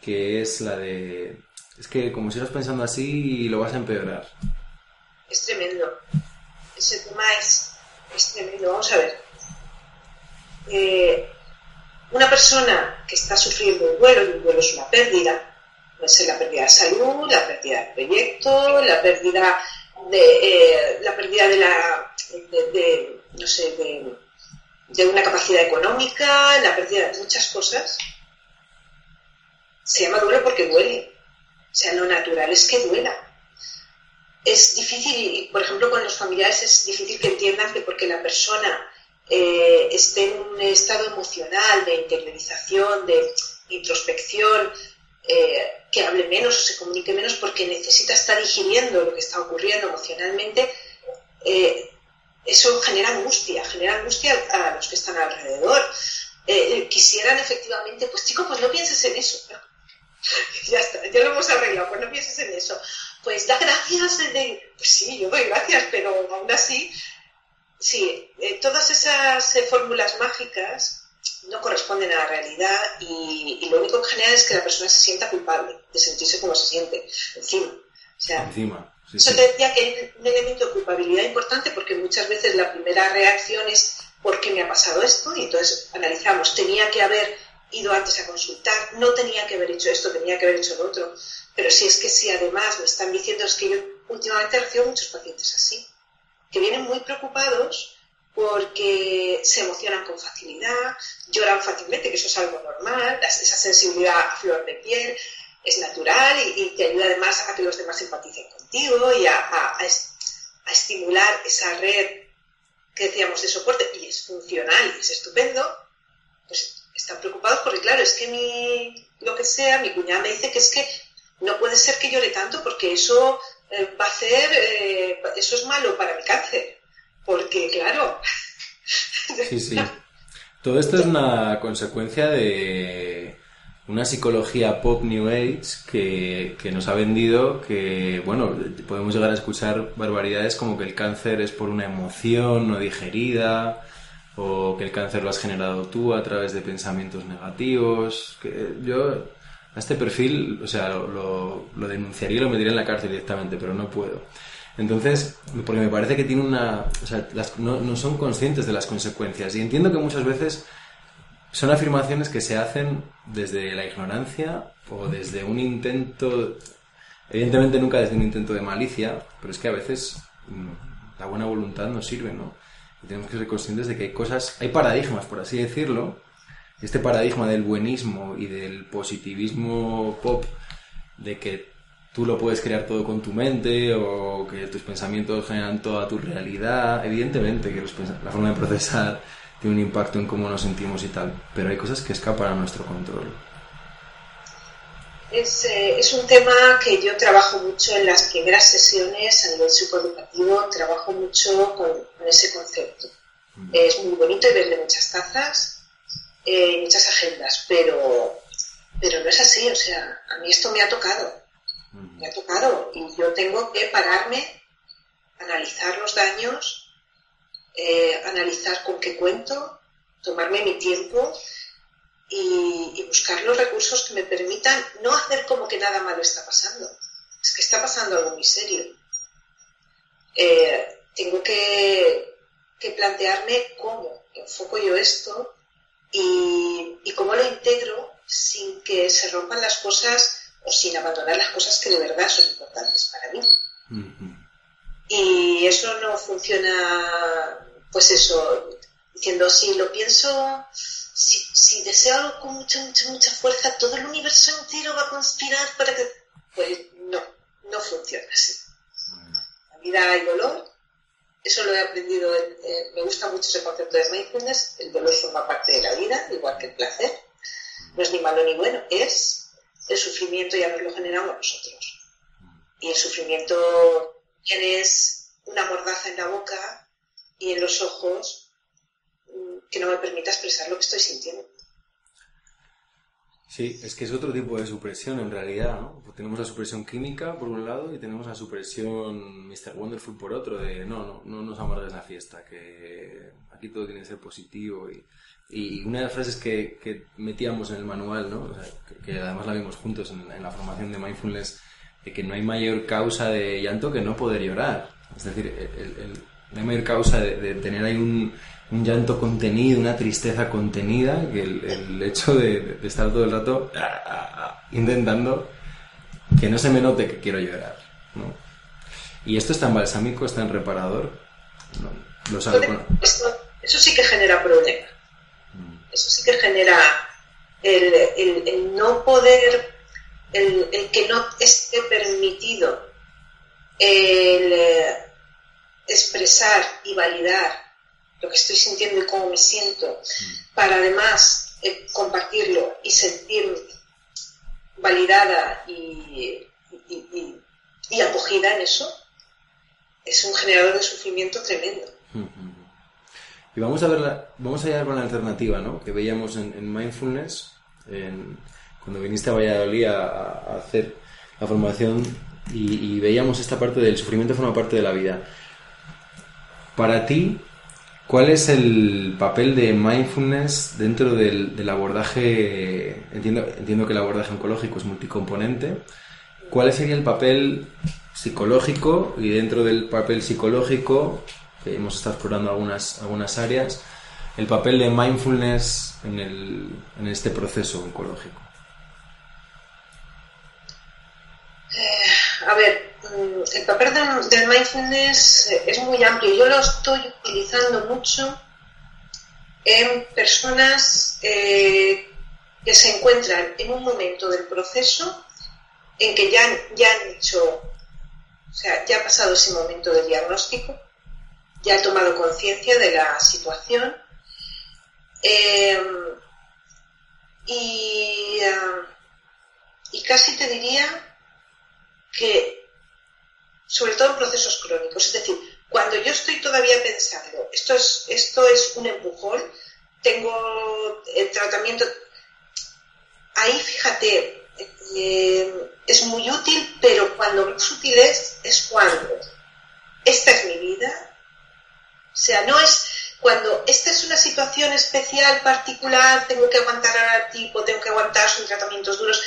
que es la de es que como sigas pensando así, lo vas a empeorar. Es tremendo. Ese tema es, tremendo. Vamos a ver. Eh, una persona que está sufriendo un duelo, y un duelo es una pérdida, puede ser la pérdida de salud, la pérdida de proyecto, la pérdida de, eh, la pérdida de la, de, no sé, de, de una capacidad económica, la pérdida de muchas cosas. Se llama duelo porque duele o sea, lo natural es que duela. Es difícil, por ejemplo, con los familiares es difícil que entiendan que porque la persona eh, esté en un estado emocional de interiorización, de introspección, eh, que hable menos o se comunique menos porque necesita estar digiriendo lo que está ocurriendo emocionalmente, eh, eso genera angustia, genera angustia a los que están alrededor. quisieran efectivamente, pues chico, pues no pienses en eso. ya está, ya lo hemos arreglado, pues no pienses en eso. Pues da gracias, pues sí, yo doy gracias, pero aún así, sí, eh, todas esas eh, fórmulas mágicas no corresponden a la realidad y, lo único que genera es que la persona se sienta culpable de sentirse como se siente, encima. O sea, encima. eso te decía que hay un elemento de culpabilidad importante porque muchas veces la primera reacción es ¿por qué me ha pasado esto? Y entonces analizamos, tenía que haber ido antes a consultar, no tenía que haber hecho esto, tenía que haber hecho lo otro. Pero si es que si además me están diciendo, es que yo últimamente recibo muchos pacientes así, que vienen muy preocupados porque se emocionan con facilidad, lloran fácilmente, que eso es algo normal, esa sensibilidad a flor de piel es natural y, te ayuda además a que los demás empaticen contigo y a, a estimular esa red que decíamos de soporte y es funcional y es estupendo, pues están preocupados porque, claro, es que mi, lo que sea, mi cuñada me dice que es que no puede ser que llore tanto porque eso eh, va a hacer, eh, eso es malo para mi cáncer. Porque, claro. Sí, sí. Todo esto es una consecuencia de una psicología pop New Age que, que, nos ha vendido que, bueno, podemos llegar a escuchar barbaridades como que el cáncer es por una emoción no digerida, o que el cáncer lo has generado tú a través de pensamientos negativos. Que yo este perfil, o sea, lo, lo, denunciaría y lo metería en la cárcel directamente, pero no puedo. Entonces, porque me parece que tiene una... O sea, no, no son conscientes de las consecuencias. Y entiendo que muchas veces son afirmaciones que se hacen desde la ignorancia o desde un intento, evidentemente nunca desde un intento de malicia, pero es que a veces mm, la buena voluntad no sirve, ¿no? Y tenemos que ser conscientes de que hay cosas, hay paradigmas, por así decirlo, este paradigma del buenismo y del positivismo pop, de que tú lo puedes crear todo con tu mente o que tus pensamientos generan toda tu realidad, evidentemente que la forma de procesar tiene un impacto en cómo nos sentimos y tal, pero hay cosas que escapan a nuestro control. Es, eh, es, un tema que yo trabajo mucho en las primeras sesiones a nivel psicoeducativo, trabajo mucho con, ese concepto. Mm. Es muy bonito y verle muchas tazas, eh, muchas agendas, pero, pero no es así, o sea, a mí esto me ha tocado, me ha tocado y yo tengo que pararme, analizar los daños eh, analizar con qué cuento, tomarme mi tiempo y, buscar los recursos que me permitan no hacer como que nada malo está pasando. Es que está pasando algo muy serio. Eh, tengo que, plantearme cómo enfoco yo esto y, cómo lo integro sin que se rompan las cosas o sin abandonar las cosas que de verdad son importantes para mí. Y eso no funciona pues eso, diciendo, si lo pienso, si, deseo algo con mucha, mucha, mucha fuerza, todo el universo entero va a conspirar para que... Pues no, no funciona así. La vida hay dolor, eso lo he aprendido, me gusta mucho ese concepto de mindfulness, el dolor forma parte de la vida, igual que el placer, no es ni malo ni bueno, es el sufrimiento ya nos lo generamos nosotros. Y el sufrimiento tienes una mordaza en la boca y en los ojos mm, que no me permita expresar lo que estoy sintiendo. Sí, es que es otro tipo de supresión en realidad, ¿no? Pues tenemos la supresión química por un lado y tenemos la supresión Mr. Wonderful por otro, de no, no, no nos amargues la fiesta, que aquí todo tiene que ser positivo y, y una de las frases que, que metíamos en el manual, ¿no? que, además la vimos juntos en, la formación de Mindfulness, de que no hay mayor causa de llanto que no poder llorar. Es decir, el no hay mayor causa de, tener ahí un, llanto contenido, una tristeza contenida, que el, hecho de, estar todo el rato ah, ah, ah, intentando que no se me note que quiero llorar. ¿no? Y esto es tan balsámico, es tan reparador. ¿no? eso sí que genera problema. Mm. Eso sí que genera el, no poder, el, el, que no esté permitido el expresar y validar lo que estoy sintiendo y cómo me siento, para además eh, compartirlo y sentirme validada y, acogida en eso, es un generador de sufrimiento tremendo. Y vamos a ver vamos a llegar con la alternativa, ¿no? Que veíamos en, mindfulness, cuando viniste a Valladolid a, hacer la formación y, y, veíamos esta parte del sufrimiento forma parte de la vida. Para ti, ¿cuál es el papel de mindfulness dentro del, abordaje? Entiendo, entiendo que el abordaje oncológico es multicomponente. ¿Cuál sería el papel psicológico y dentro del papel psicológico, que hemos estado explorando algunas, algunas áreas, el papel de mindfulness en, el, en este proceso oncológico? Eh, a ver, el papel del, mindfulness eh, es muy amplio. Yo lo estoy utilizando mucho en personas eh, que se encuentran en un momento del proceso en que ya, ya han hecho, o sea, ya ha pasado ese momento del diagnóstico, ya ha tomado conciencia de la situación em, y, y casi te diría que sobre todo en procesos crónicos. Es decir, cuando yo estoy todavía pensando, esto es, esto es un empujón, tengo el tratamiento, ahí fíjate, eh, es muy útil, pero cuando más útil es, es cuando esta es mi vida. O sea, no es cuando esta es una situación especial, particular, tengo que aguantar al tipo, tengo que aguantar, son tratamientos duros.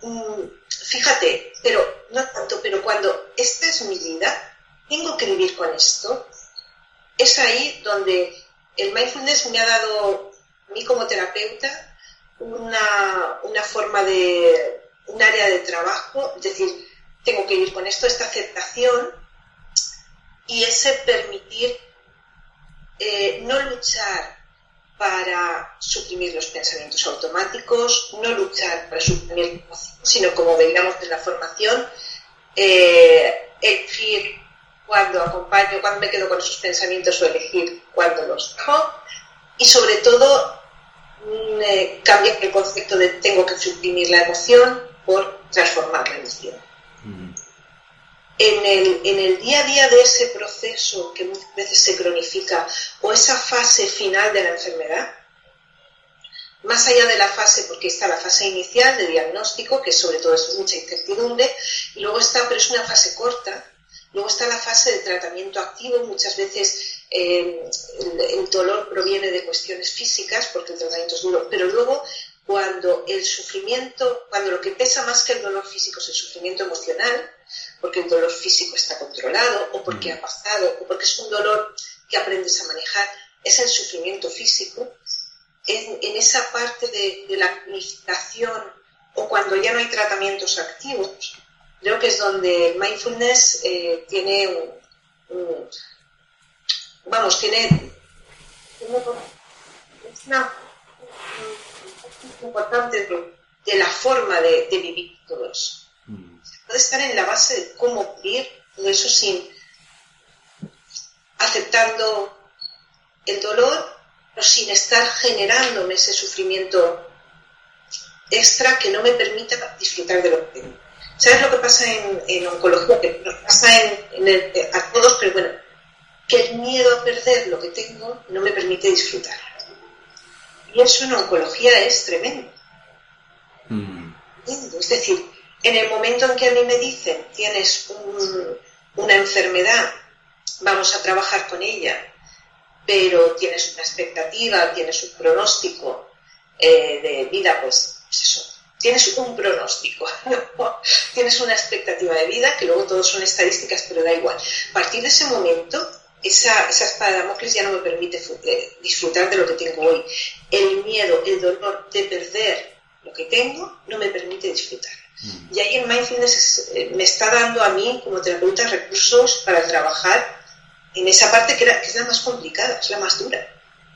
mm, fíjate, pero no tanto, pero cuando esta es mi vida, tengo que vivir con esto, es ahí donde el mindfulness me ha dado, a mí como terapeuta, una, una forma de, un área de trabajo, es decir, tengo que vivir con esto, esta aceptación y ese permitir eh, no luchar para suprimir los pensamientos automáticos, no luchar para suprimir, sino como veíamos en la formación, eh, elegir cuando acompaño, cuando me quedo con esos pensamientos o elegir cuando los dejo. Y sobre todo mm, eh, cambiar el concepto de tengo que suprimir la emoción por transformar la emoción en el, en el día a día de ese proceso que muchas veces se cronifica o esa fase final de la enfermedad, más allá de la fase, porque está la fase inicial de diagnóstico, que sobre todo es mucha incertidumbre, y luego está, pero es una fase corta, luego está la fase de tratamiento activo, muchas veces eh, el, el, dolor proviene de cuestiones físicas, porque el tratamiento es duro, pero luego cuando el sufrimiento, cuando lo que pesa más que el dolor físico es el sufrimiento emocional, porque el dolor físico está controlado o porque ha pasado o porque es un dolor que aprendes a manejar, es el sufrimiento físico, en, en esa parte de, de, la planificación o cuando ya no hay tratamientos activos, creo que es donde el mindfulness eh, tiene un, un, vamos, tiene una, importante de, de, la forma de, de vivir todo eso puede estar en la base de cómo vivir todo eso sin aceptando el dolor, pero sin estar generándome ese sufrimiento extra que no me permita disfrutar de lo que tengo. ¿Sabes lo que pasa en, en oncología? Que nos pasa en, en el, a todos, pero bueno, que el miedo a perder lo que tengo no me permite disfrutar. Y eso en oncología es tremendo. Mm. Es decir, en el momento en que a mí me dicen, tienes un, una enfermedad, vamos a trabajar con ella, pero tienes una expectativa, tienes un pronóstico eh, de vida, pues, pues, eso, tienes un pronóstico, tienes una expectativa de vida, que luego todos son estadísticas, pero da igual. A partir de ese momento, esa, esa espada de Damocles ya no me permite eh, disfrutar de lo que tengo hoy. El miedo, el dolor de perder lo que tengo, no me permite disfrutar. Mm. Y ahí el mindfulness eh, me está dando a mí como terapeuta recursos para trabajar en esa parte que, era, que es la más complicada, es la más dura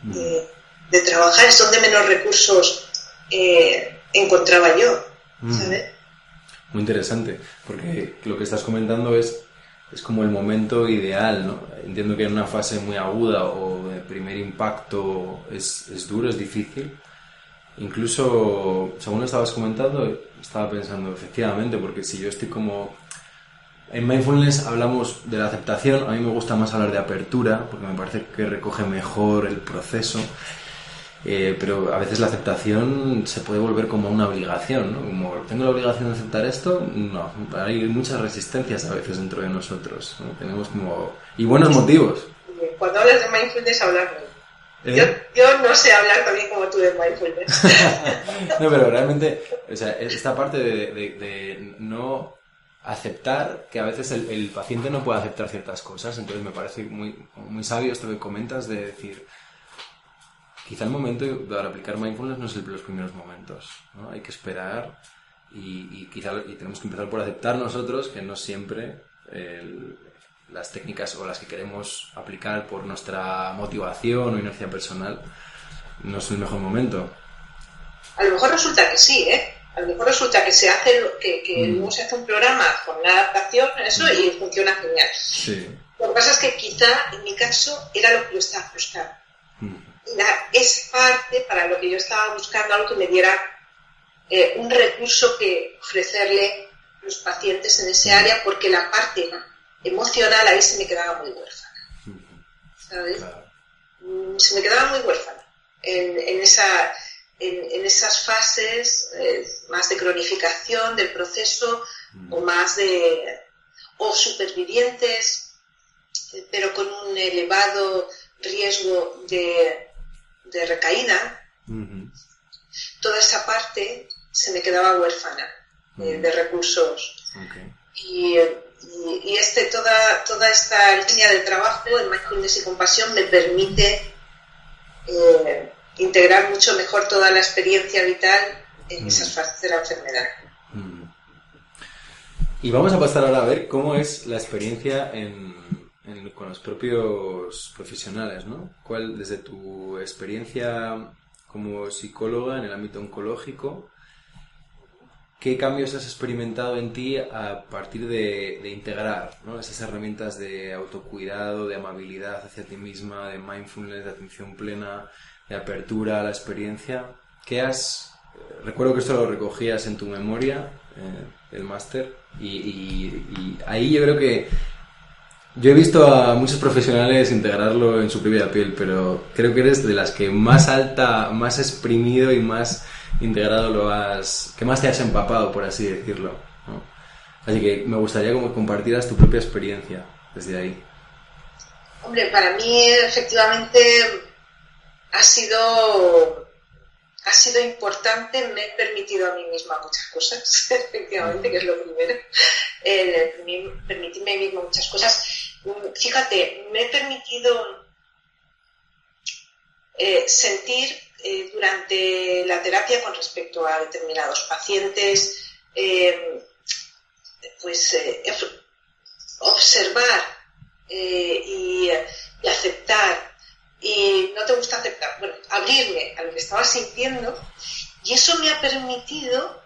mm. de, de, trabajar, es donde menos recursos eh, encontraba yo. Mm. ¿sabes? Muy interesante, porque lo que estás comentando es, es como el momento ideal, ¿no? Entiendo que en una fase muy aguda o de primer impacto es, es duro, es difícil, Incluso, según lo estabas comentando, estaba pensando, efectivamente, porque si yo estoy como... En mindfulness hablamos de la aceptación, a mí me gusta más hablar de apertura, porque me parece que recoge mejor el proceso, eh, pero a veces la aceptación se puede volver como una obligación, ¿no? Como, ¿tengo la obligación de aceptar esto? No, hay muchas resistencias a veces dentro de nosotros, ¿no? Tenemos como... y buenos motivos. Cuando hablas de mindfulness, hablas ¿Eh? Yo, yo, no sé hablar también como tú de mindfulness. no, pero realmente, o sea, esta parte de, de, de no aceptar que a veces el, el, paciente no puede aceptar ciertas cosas, entonces me parece muy, muy sabio esto que comentas de decir, quizá el momento para aplicar mindfulness no es el, los primeros momentos, ¿no? Hay que esperar y, y quizá y tenemos que empezar por aceptar nosotros que no siempre el, las técnicas o las que queremos aplicar por nuestra motivación o inercia personal, no es el mejor momento. A lo mejor resulta que sí, ¿eh? A lo mejor resulta que se hace que, que mm. se hace un programa con una adaptación, eso, mm. y funciona genial. Sí. Lo que pasa es que quizá en mi caso era lo que yo estaba buscando. Mm. La, esa parte para lo que yo estaba buscando, algo que me diera eh, un recurso que ofrecerle a los pacientes en ese área, porque la parte emocional ahí se me quedaba muy huérfana. ¿Sabes? Mm, se me quedaba muy huérfana en, en, esa, en, en esas fases eh, más de cronificación del proceso o más de o supervivientes eh, pero con un elevado riesgo de, de recaída toda esa parte se me quedaba huérfana de recursos. Y, y, este, toda, toda esta línea de trabajo en mindfulness y compasión me permite eh, integrar mucho mejor toda la experiencia vital en esas fases de la enfermedad. Y vamos a pasar ahora a ver cómo es la experiencia con los propios profesionales, ¿no? ¿Cuál, desde tu experiencia como psicóloga en el ámbito oncológico, qué cambios has experimentado en ti a partir de, integrar esas herramientas de autocuidado, de amabilidad hacia ti misma, de mindfulness, de atención plena, de apertura a la experiencia? ¿Qué has... Recuerdo que esto lo recogías en tu memoria, eh, el máster, y, ahí yo creo que yo he visto a muchos profesionales integrarlo en su propia piel, pero creo que eres de las que más alta, más exprimido y más integrado lo has, que más te has empapado, por así decirlo. Así que me gustaría que compartieras tu propia experiencia desde ahí. Hombre, para mí efectivamente ha sido ha sido importante, me he permitido a mí misma muchas cosas, efectivamente, que es lo primero, permitirme a mí misma muchas cosas. Fíjate, me he permitido eh, sentir eh, durante la terapia con respecto a determinados pacientes, eh, pues observar y aceptar. Y no te gusta aceptar, bueno, abrirme a lo que estaba sintiendo y eso me ha permitido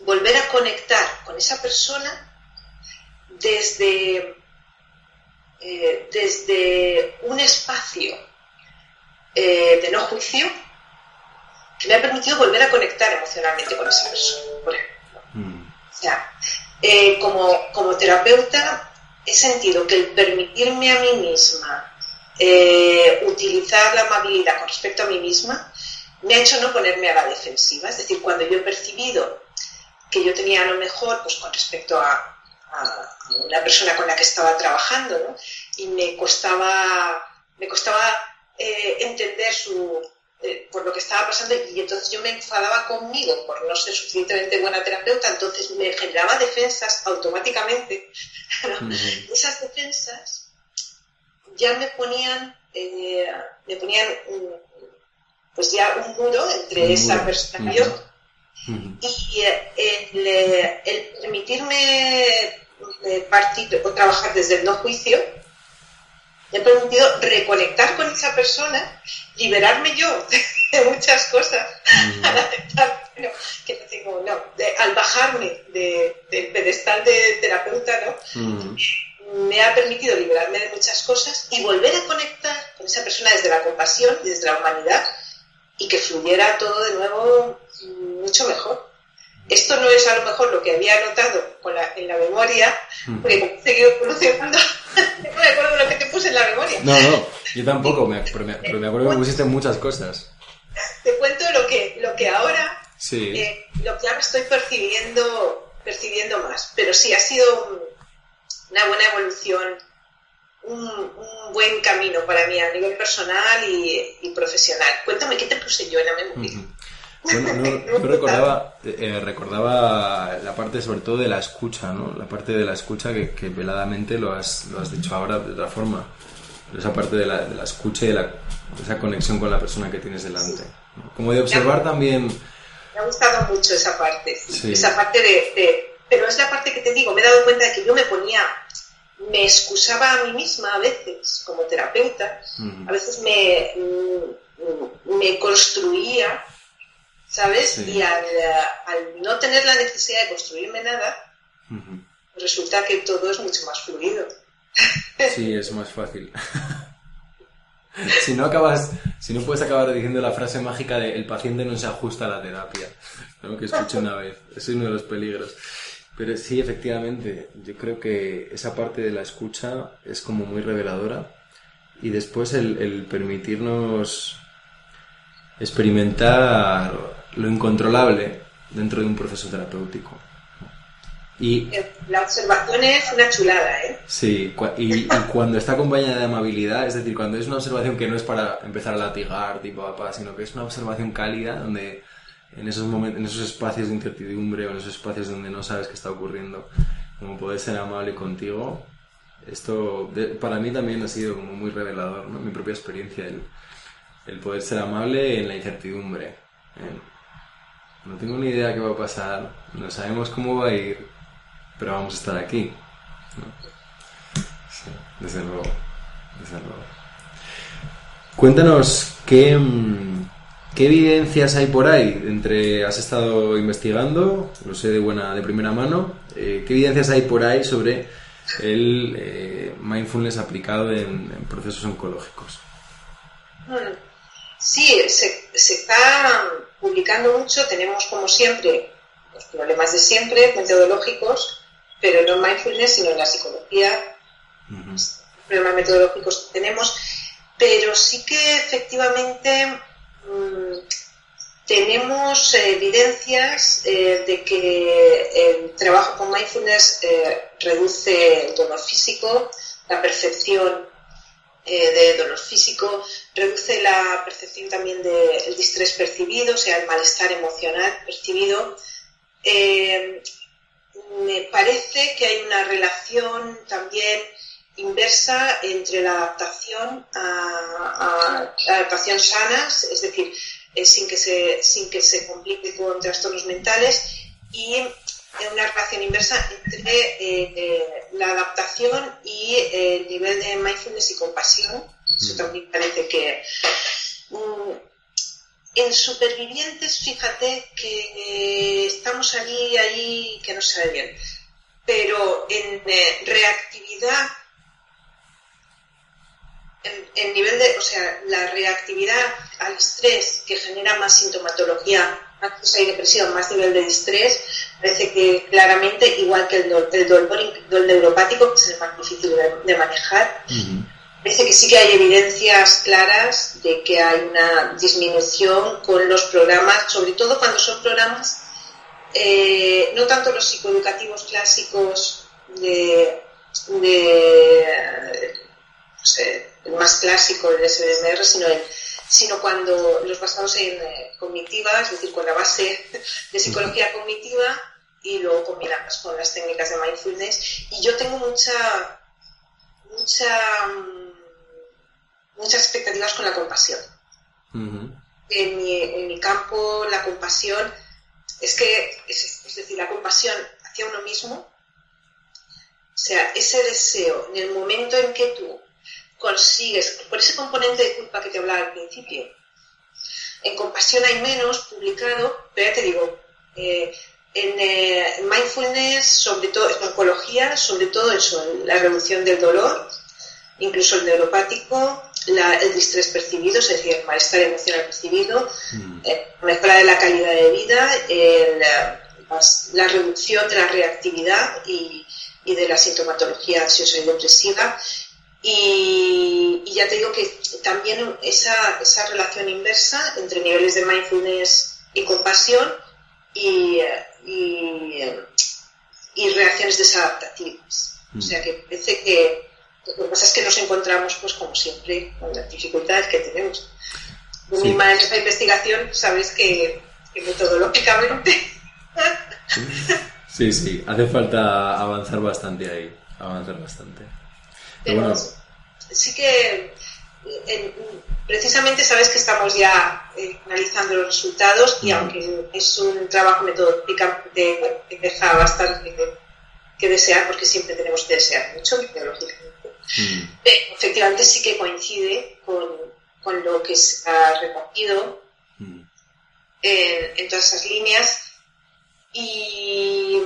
volver a conectar con esa persona desde, eh, desde un espacio eh, de no juicio que me ha permitido volver a conectar emocionalmente con esa persona, por ejemplo. Mm. O sea, eh, como, como terapeuta he sentido que el permitirme a mí misma eh, utilizar la amabilidad con respecto a mí misma me ha hecho no ponerme a la defensiva. Es decir, cuando yo he percibido que yo tenía a lo mejor, pues con respecto a, una persona con la que estaba trabajando, ¿no? y me costaba, me costaba eh, entender su, eh, por lo que estaba pasando y entonces yo me enfadaba conmigo por no ser suficientemente buena terapeuta, entonces me generaba defensas automáticamente. Esas defensas ya me ponían, eh, me ponían pues ya un muro entre esa persona y yo. Y eh, el, permitirme eh, partir o trabajar desde el no juicio me ha permitido reconectar con esa persona, liberarme yo de muchas cosas, que no no, al bajarme del pedestal de terapeuta, ¿no? me ha permitido liberarme de muchas cosas y volver a conectar con esa persona desde la compasión desde la humanidad y que fluyera todo de nuevo mucho mejor. Esto no es a lo mejor lo que había notado en la memoria, mm. porque he seguido evolucionando. no me acuerdo de lo que te puse en la memoria. No, no, yo tampoco, pero, me, acuerdo que me pusiste muchas cosas. Te cuento lo que, lo que ahora, eh, lo que ahora estoy percibiendo, percibiendo más. Pero sí, ha sido una buena evolución, un, buen camino para mí a nivel personal y, profesional. Cuéntame, ¿qué te puse yo en la memoria? Bueno, no, recordaba, eh, recordaba la parte sobre todo de la escucha, ¿no? La parte de la escucha que, veladamente lo has, lo has dicho ahora de otra forma. esa parte de la, de la escucha y de, la, esa conexión con la persona que tienes delante. Como de observar también... Me ha gustado mucho esa parte, esa parte de pero es la parte que te digo, me he dado cuenta de que yo me ponía, me excusaba a mí misma a veces como terapeuta, a veces me, mm, me construía, ¿sabes? Y al, no tener la necesidad de construirme nada, resulta que todo es mucho más fluido. Sí, es más fácil. si no acabas, si no puedes acabar diciendo la frase mágica de el paciente no se ajusta a la terapia, ¿no? que escuché una vez, es uno de los peligros. Pero sí, efectivamente, yo creo que esa parte de la escucha es como muy reveladora y después el, permitirnos experimentar lo incontrolable dentro de un proceso terapéutico. Y, la observación es una chulada, ¿eh? Sí, y, cuando está acompañada de amabilidad, es decir, cuando es una observación que no es para empezar a latigar, tipo papá, sino que es una observación cálida donde en esos momentos, en esos espacios de incertidumbre o en esos espacios donde no sabes qué está ocurriendo, como poder ser amable contigo, esto para mí también ha sido como muy revelador, ¿no? Mi propia experiencia, el, el poder ser amable en la incertidumbre. ¿eh? No tengo ni idea qué va a pasar, no sabemos cómo va a ir, pero vamos a estar aquí. desde luego, desde luego. Cuéntanos qué, mm, qué evidencias hay por ahí. Entre has estado investigando, lo sé de buena, de primera mano. Eh, ¿Qué evidencias hay por ahí sobre el eh, mindfulness aplicado en, procesos oncológicos? Sí, se, se, está publicando mucho. Tenemos, como siempre, los problemas de siempre, metodológicos, pero no en mindfulness, sino en la psicología. Los problemas metodológicos que tenemos pero sí que efectivamente mm, tenemos evidencias eh, de que el trabajo con mindfulness eh, reduce el dolor físico, la percepción eh, de dolor físico, reduce la percepción también del distrés percibido, o sea, el malestar emocional percibido. me parece que hay una relación también inversa entre la adaptación a, la adaptación sanas, es decir, eh, sin, que se, sin que se complique con trastornos mentales, y una relación inversa entre eh, eh, la adaptación y el nivel de mindfulness y compasión. Eso mm. también parece que... Mm, en supervivientes, fíjate que estamos allí, ahí, que no se ve bien. Pero en reactividad el, nivel de, o sea, la reactividad al estrés que genera más sintomatología, más hay depresión, más nivel de estrés, parece que claramente, igual que el, dolor, neuropático, que es el más difícil de, manejar, parece que sí que hay evidencias claras de que hay una disminución con los programas, sobre todo cuando son programas, eh, no tanto los psicoeducativos clásicos de, de no sé, el más clásico del SDMR, sino, sino cuando los basados en eh, cognitiva, es decir, con la base de psicología cognitiva y luego combinamos con las técnicas de mindfulness. Y yo tengo mucha, mucha, mm, muchas expectativas con la compasión. en, mi, en mi campo, la compasión es que, es, es decir, la compasión hacia uno mismo, o sea, ese deseo, en el momento en que tú consigues, por ese componente de culpa que te hablaba al principio. En compasión hay menos publicado, pero ya te digo, eh, eh, en mindfulness, sobre todo en oncología, sobre todo eso, la reducción del dolor, incluso el neuropático, el distrés percibido, es decir, el malestar emocional percibido, mm. eh, mejora de la calidad de vida, la, reducción de la reactividad y, y de la sintomatología ansiosa y depresiva y, ya te digo que también esa, esa, relación inversa entre niveles de mindfulness y compasión y, y, reacciones desadaptativas. O sea que parece que lo que pasa es que nos encontramos, pues como siempre, con las dificultades que tenemos. Sí. Misma en esta investigación, sabes que, metodológicamente. Sí, sí, hace falta avanzar bastante ahí, avanzar bastante. Pero, sí que precisamente sabes que estamos ya eh, analizando los resultados y aunque es un trabajo metodológico que deja bastante que, desear, porque siempre tenemos que desear mucho metodológicamente, efectivamente sí que coincide con, lo que se ha recogido en, en todas esas líneas y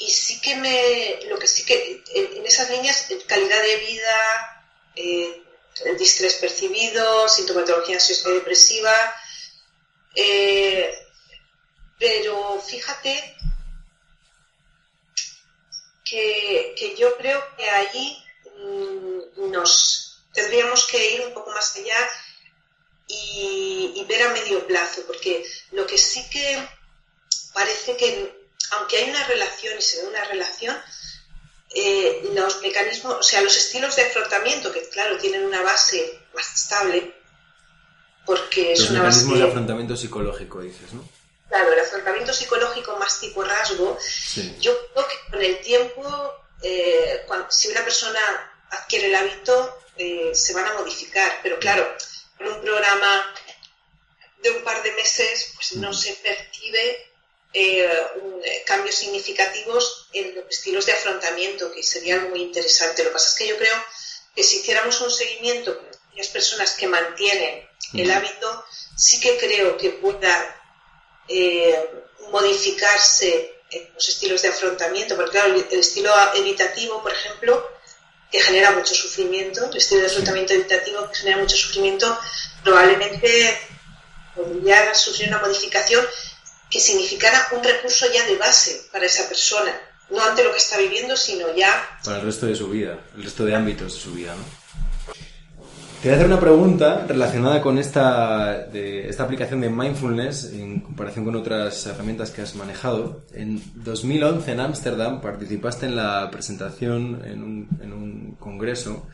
y sí que me, lo que sí que, en, esas líneas, calidad de vida, eh, el distrés percibido, sintomatología ansiosa depresiva, eh, pero fíjate que, yo creo que allí mm, nos tendríamos que ir un poco más allá y ver a medio plazo, porque lo que sí que parece que aunque hay una relación y se ve una relación, eh, los mecanismos, o sea, los estilos de afrontamiento, que claro, tienen una base más estable, porque es una base... mecanismos de afrontamiento psicológico, dices, ¿no? Claro, el afrontamiento psicológico más tipo rasgo, Sí. yo creo que con el tiempo, eh, si una persona adquiere el hábito, eh, se van a modificar. Pero claro, con un programa de un par de meses, pues no se percibe eh, un- eh, cambios significativos en los estilos de afrontamiento, que sería algo muy interesante. Lo que pasa es que yo creo que si hiciéramos un seguimiento con aquellas personas que mantienen el hábito, sí que creo que pueda eh, modificarse en los estilos de afrontamiento, porque claro, el, el estilo evitativo, por ejemplo, que genera mucho sufrimiento, el estilo de afrontamiento evitativo que genera mucho sufrimiento, probablemente podría sufrir una modificación que significara un recurso ya de base para esa persona, no ante lo que está viviendo, sino ya Para el resto de su vida, el resto de ámbitos de su vida, ¿no? Te voy a hacer una pregunta relacionada con esta, esta aplicación de mindfulness en comparación con otras herramientas que has manejado. En 2011 en Ámsterdam participaste en la presentación en un, en un congreso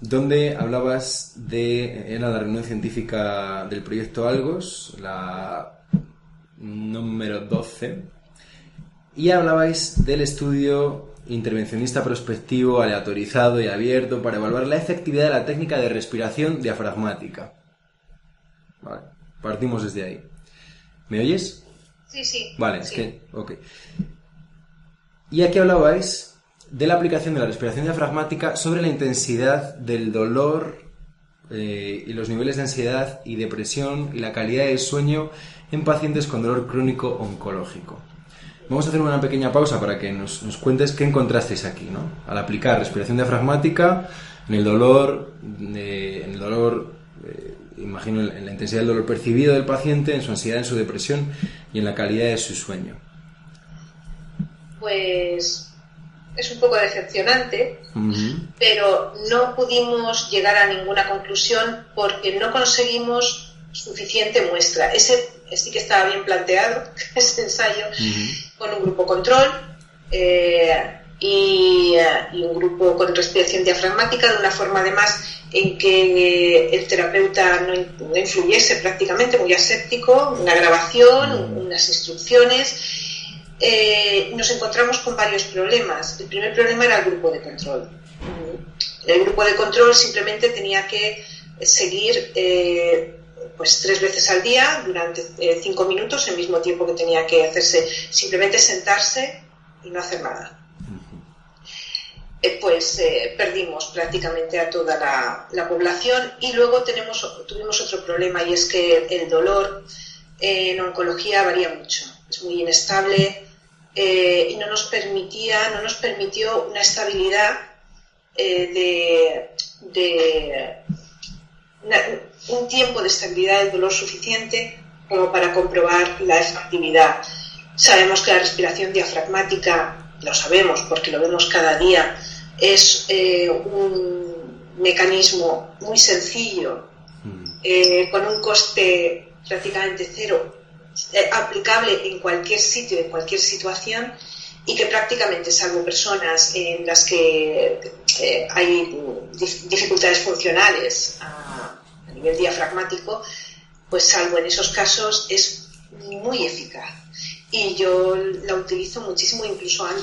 donde hablabas de, era la reunión científica del proyecto Algos, la número 12, y hablabais del estudio intervencionista prospectivo, aleatorizado y abierto para evaluar la efectividad de la técnica de respiración diafragmática. Vale, partimos desde ahí. ¿Me oyes? Sí, sí. Vale, es sí. que. Ok. Y aquí hablabais de la aplicación de la respiración diafragmática sobre la intensidad del dolor eh, y los niveles de ansiedad y depresión y la calidad del sueño en pacientes con dolor crónico oncológico. Vamos a hacer una pequeña pausa para que nos, nos cuentes qué encontrasteis aquí, ¿no? Al aplicar respiración diafragmática en el dolor, eh, en el dolor, eh, imagino en la intensidad del dolor percibido del paciente, en su ansiedad, en su depresión y en la calidad de su sueño. Pues es un poco decepcionante, pero no pudimos llegar a ninguna conclusión porque no conseguimos suficiente muestra. Ese sí que estaba bien planteado, ese ensayo, con un grupo control eh, y, y un grupo con respiración diafragmática, de una forma además en que el terapeuta no, in- no influyese prácticamente, muy aséptico, una grabación, unas instrucciones. Eh, nos encontramos con varios problemas. El primer problema era el grupo de control. El grupo de control simplemente tenía que seguir eh, pues tres veces al día durante eh, cinco minutos, el mismo tiempo que tenía que hacerse, simplemente sentarse y no hacer nada. Eh, pues eh, perdimos prácticamente a toda la, la población y luego tenemos, tuvimos otro problema y es que el dolor en oncología varía mucho, es muy inestable y no nos permitía, no nos permitió una estabilidad de, de una- un tiempo de estabilidad del dolor suficiente como para comprobar la efectividad. Sabemos que la respiración diafragmática, lo sabemos porque lo vemos cada día, es eh, un mecanismo muy sencillo, eh, con un coste prácticamente cero, eh, aplicable en cualquier sitio, en cualquier situación, y que prácticamente, salvo personas en las que eh, hay dif- dificultades funcionales a nivel diafragmático, pues salvo en esos casos es muy eficaz. Y yo la utilizo muchísimo incluso antes